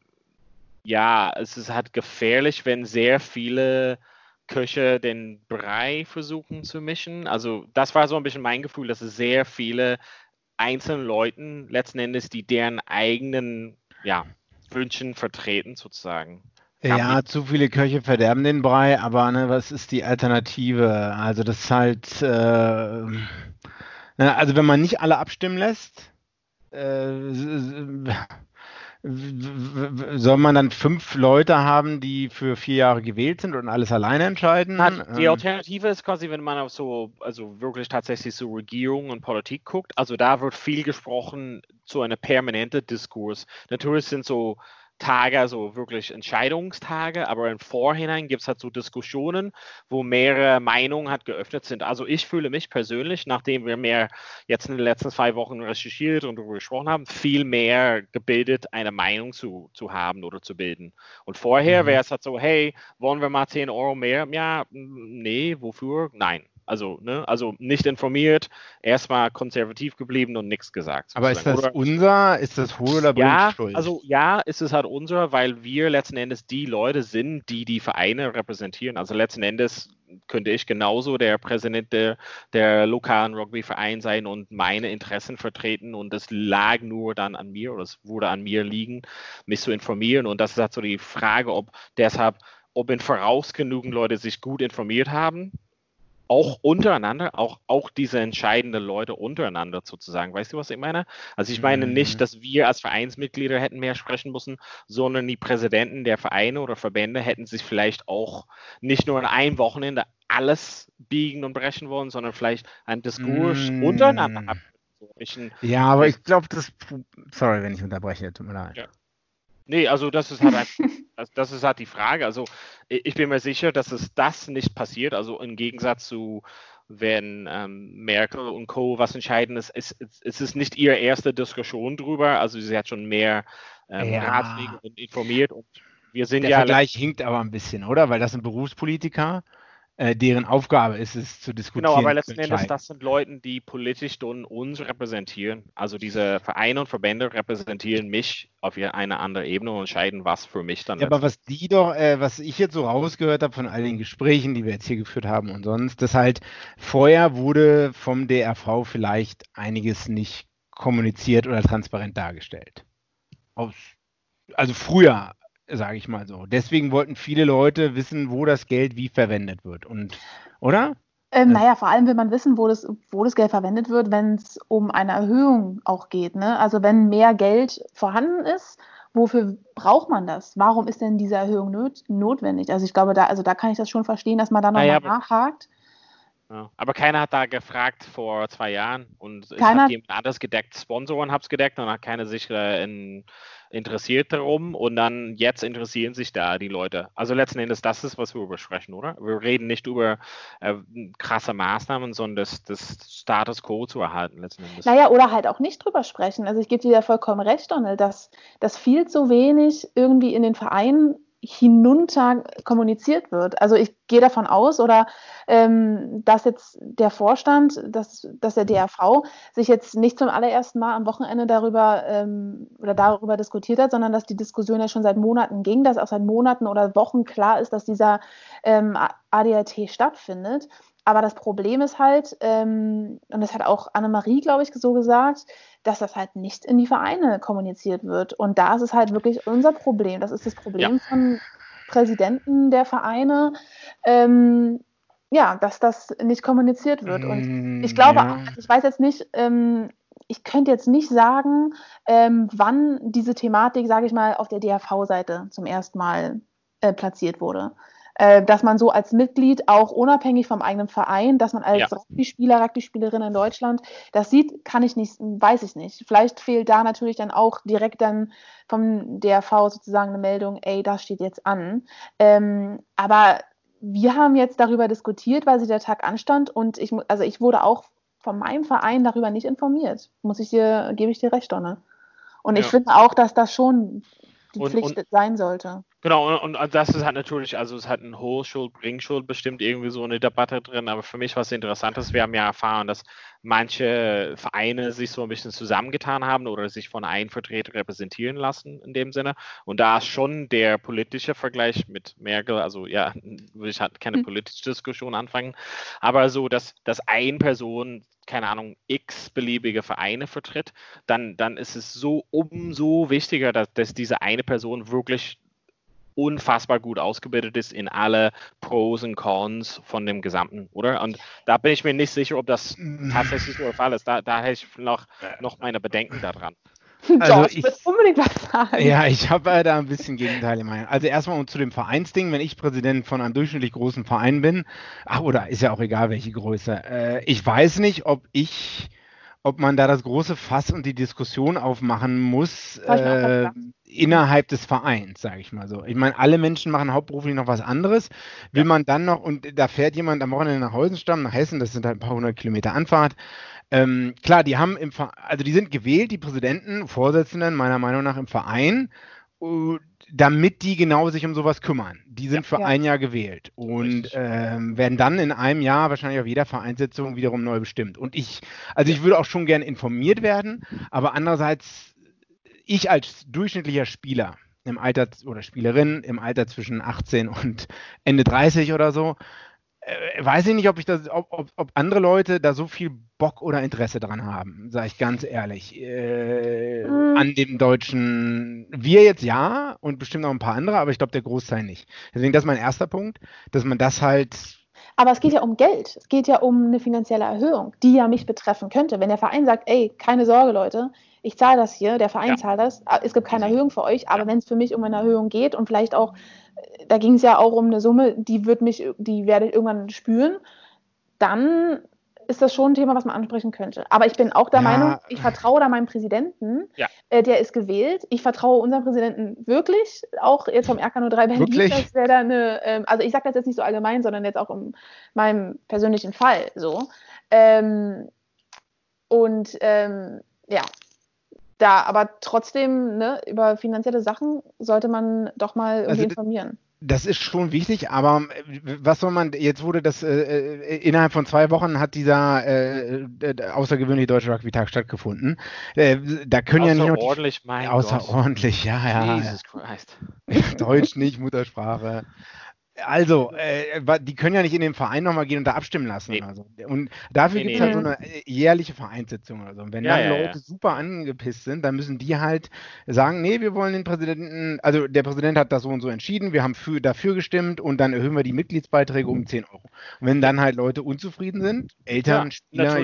ja, es ist halt gefährlich, wenn sehr viele Köche den Brei versuchen zu mischen. Also das war so ein bisschen mein Gefühl, dass es sehr viele einzelnen Leuten letzten Endes, die deren eigenen ja, Wünschen vertreten, sozusagen. Ja, zu viele Köche verderben den Brei, aber ne, was ist die Alternative? Also das ist halt, äh, ne, also wenn man nicht alle abstimmen lässt, äh, soll man dann fünf Leute haben, die für vier Jahre gewählt sind und alles alleine entscheiden? Die ähm, Alternative ist quasi, wenn man auf so, also wirklich tatsächlich so Regierung und Politik guckt, also da wird viel gesprochen zu einer permanenten Diskurs. Natürlich sind so Tage, also wirklich Entscheidungstage, aber im Vorhinein gibt es halt so Diskussionen, wo mehrere Meinungen halt geöffnet sind. Also ich fühle mich persönlich, nachdem wir mehr jetzt in den letzten zwei Wochen recherchiert und darüber gesprochen haben, viel mehr gebildet, eine Meinung zu, zu haben oder zu bilden. Und vorher mhm. wäre es halt so, hey, wollen wir mal 10 Euro mehr? Ja, nee, wofür? Nein. Also, ne, also nicht informiert, erstmal konservativ geblieben und nichts gesagt. Aber ist das oder, unser, ist das Hohl oder ja, Schuld? Also ja, ist es halt unser, weil wir letzten Endes die Leute sind, die die Vereine repräsentieren. Also letzten Endes könnte ich genauso der Präsident der, der lokalen Rugbyverein sein und meine Interessen vertreten und es lag nur dann an mir oder es wurde an mir liegen, mich zu informieren und das ist halt so die Frage, ob deshalb, ob in Voraus genügend Leute sich gut informiert haben auch untereinander, auch, auch diese entscheidenden Leute untereinander sozusagen. Weißt du, was ich meine? Also ich meine nicht, mhm. dass wir als Vereinsmitglieder hätten mehr sprechen müssen, sondern die Präsidenten der Vereine oder Verbände hätten sich vielleicht auch nicht nur in einem Wochenende alles biegen und brechen wollen, sondern vielleicht einen Diskurs mm. untereinander haben. ja, aber ich glaube, das. Sorry, wenn ich unterbreche, tut mir leid. Ja. Nee, also das ist halt ein, das, ist halt die Frage. Also ich bin mir sicher, dass es das nicht passiert. Also im Gegensatz zu wenn ähm, Merkel und Co. was entscheiden ist, es, es, ist nicht ihre erste Diskussion drüber. Also sie hat schon mehr ähm, ja. Ratschläge informiert und wir sind Der ja. Der Vergleich hinkt aber ein bisschen, oder? Weil das sind Berufspolitiker äh, deren Aufgabe ist es zu diskutieren. Genau, aber letzten Endes, das sind Leute, die politisch uns repräsentieren. Also diese Vereine und Verbände repräsentieren mich auf eine andere Ebene und entscheiden, was für mich dann ja, Aber was die doch, äh, was ich jetzt so rausgehört habe von all den Gesprächen, die wir jetzt hier geführt haben und sonst, dass halt vorher wurde vom DRV vielleicht einiges nicht kommuniziert oder transparent dargestellt. Aus, also früher sage ich mal so. Deswegen wollten viele Leute wissen, wo das Geld wie verwendet wird. Und, oder? Ähm, naja, vor allem will man wissen, wo das, wo das Geld verwendet wird, wenn es um eine Erhöhung auch geht. Ne? Also wenn mehr Geld vorhanden ist, wofür braucht man das? Warum ist denn diese Erhöhung not notwendig? Also ich glaube, da, also da kann ich das schon verstehen, dass man da nochmal naja, nachhakt. Ja, aber keiner hat da gefragt vor zwei Jahren und ich habe jemand anderes gedeckt, Sponsoren habe es gedeckt und hat keine sich äh, in, interessiert darum und dann jetzt interessieren sich da die Leute. Also letzten Endes, das ist, was wir übersprechen, oder? Wir reden nicht über äh, krasse Maßnahmen, sondern das, das, Status Quo zu erhalten letzten Endes. Naja, oder halt auch nicht drüber sprechen. Also ich gebe dir ja vollkommen recht, Donald, dass, dass viel zu wenig irgendwie in den Vereinen hinunter kommuniziert wird. Also ich gehe davon aus, oder ähm, dass jetzt der Vorstand, dass, dass der DRV sich jetzt nicht zum allerersten Mal am Wochenende darüber ähm, oder darüber diskutiert hat, sondern dass die Diskussion ja schon seit Monaten ging, dass auch seit Monaten oder Wochen klar ist, dass dieser ähm, ADRT stattfindet. Aber das Problem ist halt, ähm, und das hat auch Annemarie, glaube ich, so gesagt, dass das halt nicht in die Vereine kommuniziert wird. Und da ist es halt wirklich unser Problem. Das ist das Problem ja. von Präsidenten der Vereine, ähm, ja, dass das nicht kommuniziert wird. Und mm, ich glaube, ja. ich weiß jetzt nicht, ähm, ich könnte jetzt nicht sagen, ähm, wann diese Thematik, sage ich mal, auf der DRV-Seite zum ersten Mal äh, platziert wurde. Äh, dass man so als Mitglied auch unabhängig vom eigenen Verein, dass man als ja. Rugby-Spieler, Rugby-Spielerin in Deutschland das sieht, kann ich nicht, weiß ich nicht. Vielleicht fehlt da natürlich dann auch direkt dann vom DRV sozusagen eine Meldung, ey, das steht jetzt an. Ähm, aber wir haben jetzt darüber diskutiert, weil sich der Tag anstand und ich, also ich wurde auch von meinem Verein darüber nicht informiert. Muss ich dir, gebe ich dir recht, Donne. Und ja. ich finde auch, dass das schon die und, Pflicht und, sein sollte. Genau, und, und, das ist halt natürlich, also es hat ein Hochschuld, Bringschuld bestimmt irgendwie so eine Debatte drin, aber für mich was Interessantes, wir haben ja erfahren, dass manche Vereine sich so ein bisschen zusammengetan haben oder sich von einem Vertreter repräsentieren lassen in dem Sinne. Und da ist schon der politische Vergleich mit Merkel, also ja, will ich halt keine hm. politische Diskussion anfangen, aber so, dass, dass eine Person keine Ahnung, x beliebige Vereine vertritt, dann, dann ist es so umso wichtiger, dass, dass diese eine Person wirklich unfassbar gut ausgebildet ist in alle Pros und Cons von dem Gesamten, oder? Und da bin ich mir nicht sicher, ob das mm. tatsächlich so der Fall ist. Da, da hätte ich noch, noch meine Bedenken daran. Also George, ich, unbedingt was sagen. Ja, ich habe äh, da ein bisschen Gegenteil in Meinung. Also erstmal zu dem Vereinsding, wenn ich Präsident von einem durchschnittlich großen Verein bin, ach, oder ist ja auch egal, welche Größe, äh, ich weiß nicht, ob ich ob man da das große Fass und die Diskussion aufmachen muss äh, innerhalb des Vereins, sage ich mal so. Ich meine, alle Menschen machen hauptberuflich noch was anderes. Will ja. man dann noch, und da fährt jemand am Wochenende nach Heusenstamm, nach Hessen, das sind halt ein paar hundert Kilometer Anfahrt. Ähm, klar, die haben im Verein, also die sind gewählt, die Präsidenten, Vorsitzenden meiner Meinung nach im Verein damit die genau sich um sowas kümmern. Die sind ja, für ja. ein Jahr gewählt und ähm, werden dann in einem Jahr wahrscheinlich auf jeder Vereinssitzung wiederum neu bestimmt. Und ich, also ich würde auch schon gerne informiert werden, aber andererseits, ich als durchschnittlicher Spieler im Alter oder Spielerin im Alter zwischen 18 und Ende 30 oder so, weiß ich nicht, ob ich das, ob, ob, ob, andere Leute da so viel Bock oder Interesse dran haben, sage ich ganz ehrlich. Äh, mhm. An dem deutschen, wir jetzt ja und bestimmt auch ein paar andere, aber ich glaube der Großteil nicht. Deswegen das ist mein erster Punkt, dass man das halt. Aber es geht ja um Geld. Es geht ja um eine finanzielle Erhöhung, die ja mich betreffen könnte. Wenn der Verein sagt, ey, keine Sorge, Leute, ich zahle das hier, der Verein ja. zahlt das, es gibt keine Erhöhung für euch, aber ja. wenn es für mich um eine Erhöhung geht und vielleicht auch da ging es ja auch um eine Summe, die wird mich, die werde ich irgendwann spüren, dann ist das schon ein Thema, was man ansprechen könnte. Aber ich bin auch der ja. Meinung, ich vertraue da meinem Präsidenten, ja. äh, der ist gewählt. Ich vertraue unserem Präsidenten wirklich, auch jetzt vom RK03 Berlin, dass der da eine, ähm, also ich sage das jetzt nicht so allgemein, sondern jetzt auch in meinem persönlichen Fall so. Ähm, und ähm, ja, da, aber trotzdem, ne, über finanzielle Sachen sollte man doch mal irgendwie also, informieren. Das ist schon wichtig, aber äh, was soll man, jetzt wurde das, äh, äh, innerhalb von zwei Wochen hat dieser äh, außergewöhnliche Deutsche Rugby-Tag stattgefunden. Äh, da können ja nicht nur. Außerordentlich, mein Außerordentlich, ja, ja. Jesus Christ. Deutsch nicht, Muttersprache. Also, äh, die können ja nicht in den Verein nochmal gehen und da abstimmen lassen. Nee. Also. Und dafür nee, gibt es nee, halt so eine äh, jährliche Vereinssitzung oder so. Und wenn ja, dann ja, Leute ja. super angepisst sind, dann müssen die halt sagen, nee, wir wollen den Präsidenten, also der Präsident hat das so und so entschieden, wir haben für, dafür gestimmt und dann erhöhen wir die Mitgliedsbeiträge um 10 Euro. Und wenn dann halt Leute unzufrieden sind, Eltern, Spieler,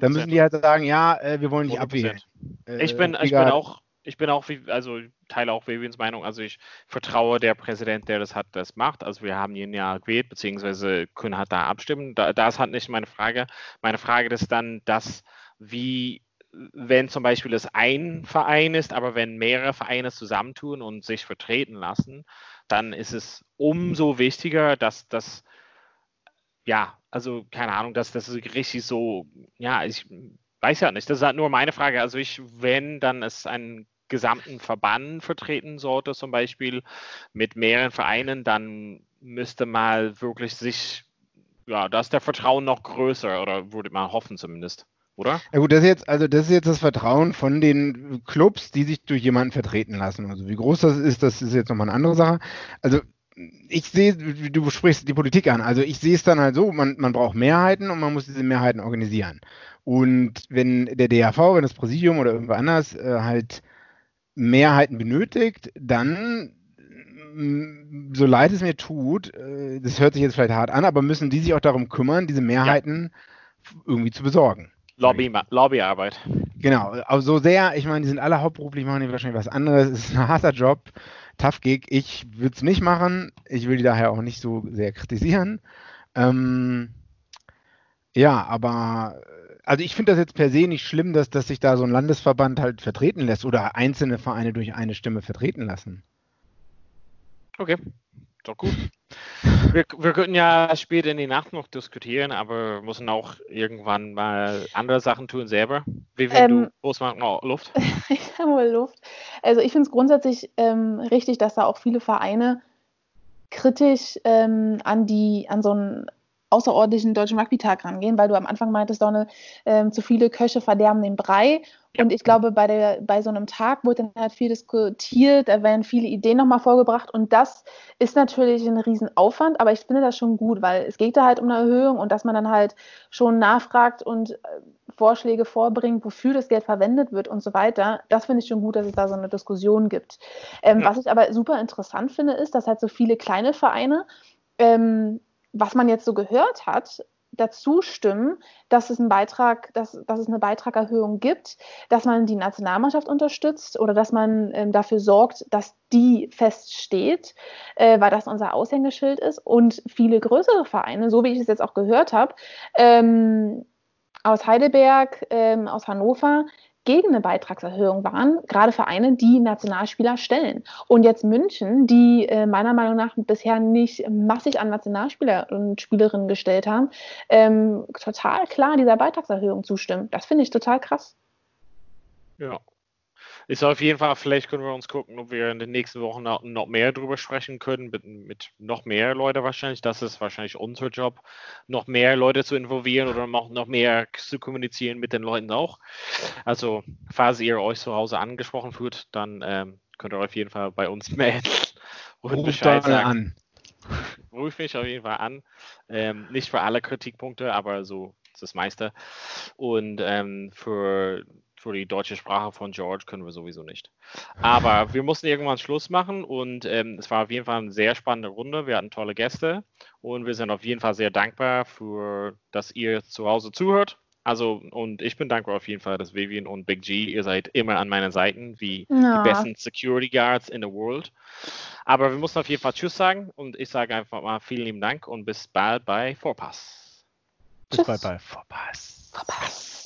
dann müssen die halt sagen, ja, äh, wir wollen nicht 100%. abwählen. Äh, ich, bin, ich bin auch ich bin auch, also teile auch Vivians Meinung. Also ich vertraue der Präsident, der das hat, das macht. Also wir haben ihn ja gewählt, beziehungsweise können halt da abstimmen. Da, das hat nicht meine Frage. Meine Frage ist dann, dass wie wenn zum Beispiel es ein Verein ist, aber wenn mehrere Vereine zusammentun und sich vertreten lassen, dann ist es umso wichtiger, dass das, ja, also keine Ahnung, dass das richtig so, ja, ich weiß ja nicht, das ist halt nur meine Frage. Also ich, wenn dann es ein gesamten Verband vertreten sollte, zum Beispiel mit mehreren Vereinen, dann müsste mal wirklich sich, ja, da ist der Vertrauen noch größer oder würde man hoffen zumindest. Oder? Ja gut, das ist jetzt, also das ist jetzt das Vertrauen von den Clubs, die sich durch jemanden vertreten lassen. Also wie groß das ist, das ist jetzt nochmal eine andere Sache. Also ich sehe, du sprichst die Politik an. Also ich sehe es dann halt so, man, man braucht Mehrheiten und man muss diese Mehrheiten organisieren. Und wenn der DAV, wenn das Präsidium oder irgendwo anders äh, halt Mehrheiten benötigt, dann, mm, so leid es mir tut, äh, das hört sich jetzt vielleicht hart an, aber müssen die sich auch darum kümmern, diese Mehrheiten ja. irgendwie zu besorgen. Lobby, Lobbyarbeit. Genau, aber so sehr, ich meine, die sind alle hauptberuflich, machen die wahrscheinlich was anderes. Es ist ein harter Job, tough Gig. Ich würde es nicht machen. Ich will die daher auch nicht so sehr kritisieren. Ähm, ja, aber also ich finde das jetzt per se nicht schlimm, dass, dass sich da so ein Landesverband halt vertreten lässt oder einzelne Vereine durch eine Stimme vertreten lassen. Okay, doch gut. Wir, wir könnten ja später in die Nacht noch diskutieren, aber müssen auch irgendwann mal andere Sachen tun selber. Wie wenn ähm, du groß noch Luft? ich habe wohl Luft. Also ich finde es grundsätzlich ähm, richtig, dass da auch viele Vereine kritisch ähm, an die an so ein außerordentlichen deutschen Rugby-Tag rangehen, weil du am Anfang meintest, Donne, ähm, zu viele Köche verderben den Brei. Ja. Und ich glaube, bei, der, bei so einem Tag wird dann halt viel diskutiert, da werden viele Ideen nochmal vorgebracht und das ist natürlich ein Riesenaufwand, aber ich finde das schon gut, weil es geht da halt um eine Erhöhung und dass man dann halt schon nachfragt und äh, Vorschläge vorbringt, wofür das Geld verwendet wird und so weiter. Das finde ich schon gut, dass es da so eine Diskussion gibt. Ähm, ja. Was ich aber super interessant finde, ist, dass halt so viele kleine Vereine ähm, was man jetzt so gehört hat, dazu stimmen, dass es einen Beitrag, dass, dass es eine Beitragerhöhung gibt, dass man die Nationalmannschaft unterstützt oder dass man ähm, dafür sorgt, dass die feststeht, äh, weil das unser Aushängeschild ist. Und viele größere Vereine, so wie ich es jetzt auch gehört habe, ähm, aus Heidelberg, ähm, aus Hannover, gegen eine Beitragserhöhung waren, gerade Vereine, die Nationalspieler stellen. Und jetzt München, die äh, meiner Meinung nach bisher nicht massig an Nationalspieler und Spielerinnen gestellt haben, ähm, total klar dieser Beitragserhöhung zustimmen. Das finde ich total krass. Ja, ist auf jeden Fall, vielleicht können wir uns gucken, ob wir in den nächsten Wochen noch, mehr drüber sprechen können, mit, mit, noch mehr Leute wahrscheinlich. Das ist wahrscheinlich unser Job, noch mehr Leute zu involvieren oder noch, noch mehr zu kommunizieren mit den Leuten auch. Also, falls ihr euch zu Hause angesprochen fühlt, dann ähm, könnt ihr auf jeden Fall bei uns melden und Ruf Bescheid sagen. An. Ruf mich auf jeden Fall an. Ähm, nicht für alle Kritikpunkte, aber so das meiste. Und ähm, für für die deutsche Sprache von George können wir sowieso nicht. Aber wir mussten irgendwann Schluss machen und ähm, es war auf jeden Fall eine sehr spannende Runde. Wir hatten tolle Gäste und wir sind auf jeden Fall sehr dankbar für, dass ihr zu Hause zuhört. Also, und ich bin dankbar auf jeden Fall, dass Vivian und Big G, ihr seid immer an meinen Seiten, wie ja. die besten Security Guards in the world. Aber wir mussten auf jeden Fall Tschüss sagen und ich sage einfach mal vielen lieben Dank und bis bald bei Vorpass. Bis bald bei Vorpass. Vorpass.